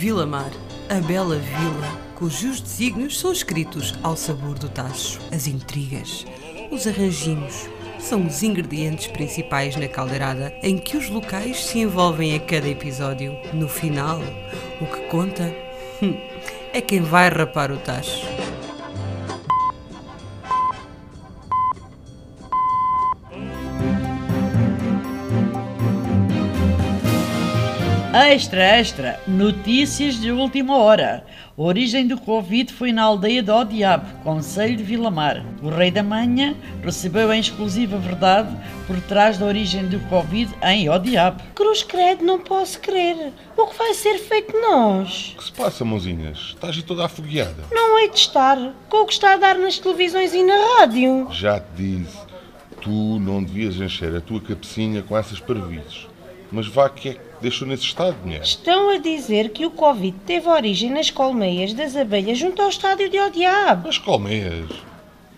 Vila Mar, a bela vila cujos desígnios são escritos ao sabor do tacho. As intrigas, os arranjinhos, são os ingredientes principais na caldeirada em que os locais se envolvem a cada episódio. No final, o que conta é quem vai rapar o tacho. Extra, extra! Notícias de última hora. A origem do Covid foi na aldeia de Odiabo, Conselho de Vilamar. O Rei da Manha recebeu em exclusiva verdade por trás da origem do Covid em Odiabo. Cruz credo, não posso crer. O que vai ser feito de nós? O que se passa, mãozinhas? Estás aí toda afogueada. Não hei de estar. Com o que está a dar nas televisões e na rádio. Já te disse, tu não devias encher a tua cabecinha com essas parvoíces. Mas vá que é que deixou nesse estado, mulher. Estão a dizer que o Covid teve origem nas colmeias das abelhas junto ao estádio de Odiabo. As colmeias.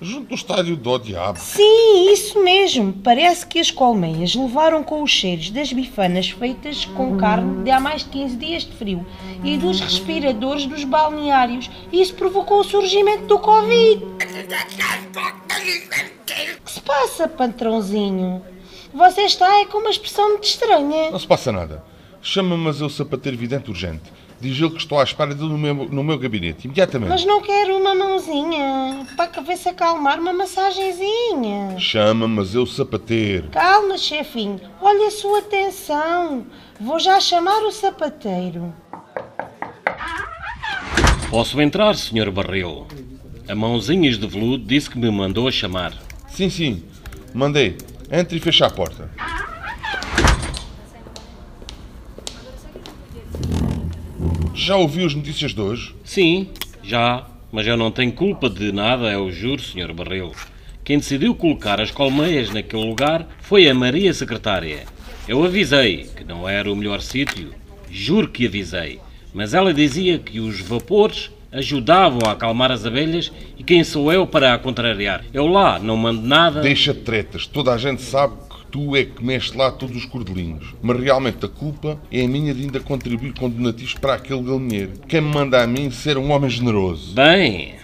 Junto do estádio do Diabo. Sim, isso mesmo. Parece que as colmeias levaram com os cheiros das bifanas feitas com carne de há mais de 15 dias de frio e dos respiradores dos balneários. Isso provocou o surgimento do Covid. O que se passa, patrãozinho? Você está é com uma expressão muito estranha. Não se passa nada. Chama-me mas eu sapateiro vidente urgente. Diz-lhe que estou à espera dele no meu, no meu gabinete, imediatamente. Mas não quero uma mãozinha para a cabeça acalmar, uma massagenzinha. Chama-me mas eu sapateiro. Calma, chefinho. Olha a sua atenção. Vou já chamar o sapateiro. Posso entrar, Sr. Barril? A mãozinhas de veludo disse que me mandou a chamar. Sim, sim. Mandei. Entre e fecha a porta. Já ouviu as notícias de hoje? Sim, já, mas eu não tenho culpa de nada, eu juro, Sr. Barril. Quem decidiu colocar as colmeias naquele lugar foi a Maria Secretária. Eu avisei que não era o melhor sítio, juro que avisei, mas ela dizia que os vapores ajudavam a acalmar as abelhas e quem sou eu para a contrariar? Eu lá não mando nada. Deixa de tretas, toda a gente sabe que tu é que mexes lá todos os cordelinhos. Mas realmente a culpa é a minha de ainda contribuir com donativos para aquele galinheiro. Quem me manda a mim ser um homem generoso? Bem,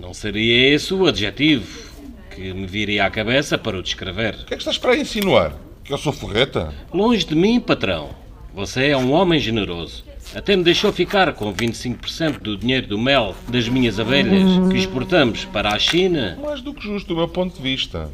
não seria esse o adjetivo que me viria à cabeça para o descrever. O que é que estás para insinuar? Que eu sou forreta? Longe de mim, patrão. Você é um homem generoso. Até me deixou ficar com 25% do dinheiro do mel das minhas abelhas que exportamos para a China. Mais do que justo do meu ponto de vista.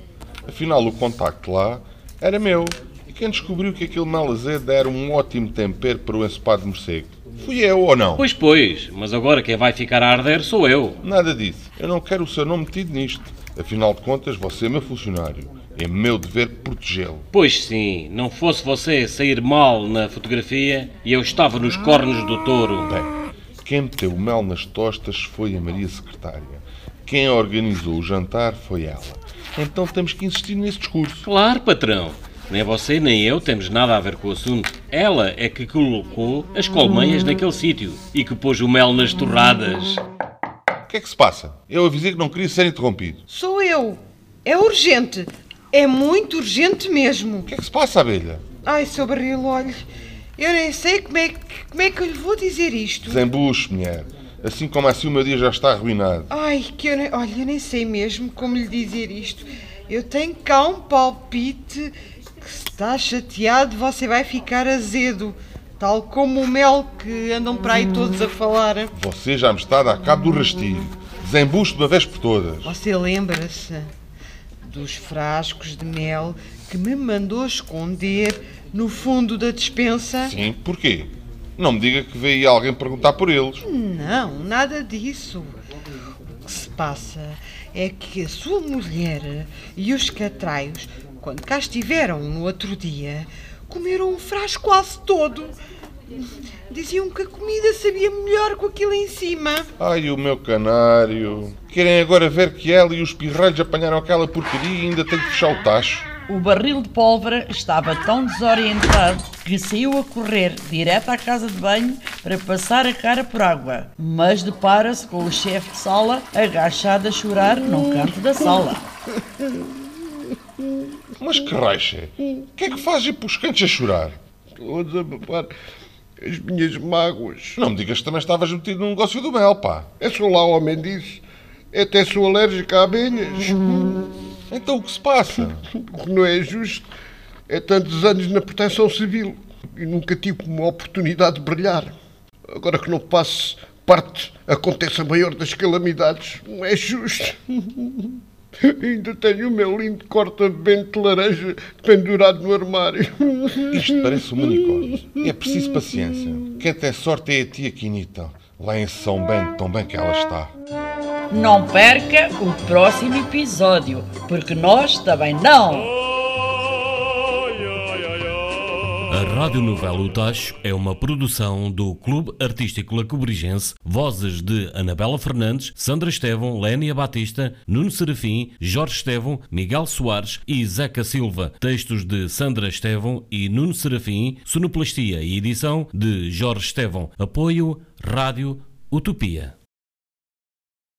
Afinal, o contacto lá era meu. E quem descobriu que aquele mel azedo era um ótimo tempero para o ensopado de morcego? Fui eu ou não? Pois, pois, mas agora quem vai ficar a arder sou eu. Nada disso. Eu não quero o seu nome metido nisto. Afinal de contas, você é meu funcionário. É meu dever protegê-lo. Pois sim, não fosse você sair mal na fotografia e eu estava nos cornos do touro. Bem, quem meteu o mel nas tostas foi a Maria Secretária. Quem organizou o jantar foi ela. Então temos que insistir nesse discurso. Claro, patrão. Nem você nem eu temos nada a ver com o assunto. Ela é que colocou as colmeias naquele sítio e que pôs o mel nas torradas. O que é que se passa? Eu avisei que não queria ser interrompido. Sou eu. É urgente. É muito urgente mesmo. O que é que se passa, abelha? Ai, seu barril, olhe. Eu nem sei como é, que, como é que eu lhe vou dizer isto. Desembuche, mulher. Assim como assim o meu dia já está arruinado. Ai, que eu nem, olha, eu nem sei mesmo como lhe dizer isto. Eu tenho cá um palpite que se está chateado você vai ficar azedo. Tal como o mel que andam para aí todos a falar. Você já me está a dar cabo do rastilho. Desembuche de uma vez por todas. Você lembra-se dos frascos de mel que me mandou esconder no fundo da despensa? Sim, porquê? Não me diga que veio alguém perguntar por eles. Não, nada disso. O que se passa é que a sua mulher e os catraios, quando cá estiveram no outro dia, comeram um frasco quase todo. Diziam que a comida sabia melhor com aquilo em cima. Ai, o meu canário. Querem agora ver que ela e os pirralhos apanharam aquela porcaria e ainda tem que fechar o tacho. O barril de pólvora estava tão desorientado que saiu a correr direto à casa de banho para passar a cara por água. Mas depara-se com o chefe de sala agachado a chorar num canto da sala. Mas que raixa! O que é que faz ir para os cantos a chorar? Estou a desabafar as minhas mágoas. Não me digas que também estavas metido no negócio do mel, pá. É só lá, homem disse. Até sou alérgico a abelhas. Então o que se passa? O que não é justo é tantos anos na proteção civil e nunca tive uma oportunidade de brilhar. Agora que não passe parte aconteça maior das calamidades, não é justo. Ainda tenho o meu lindo corta-vento de laranja pendurado no armário. Isto parece um unicórnio. É preciso paciência. Que até sorte é a tia Quinita. Lá em São Bento, tão bem que ela está. Não perca o próximo episódio, porque nós também não. A Rádio Novela O Tacho é uma produção do Clube Artístico Lacobrigense, vozes de Anabela Fernandes, Sandra Estevão, Lénia Batista, Nuno Serafim, Jorge Estevão, Miguel Soares e Zeca Silva. Textos de Sandra Estevão e Nuno Serafim, sonoplastia e edição de Jorge Estevão. Apoio Rádio Utopia.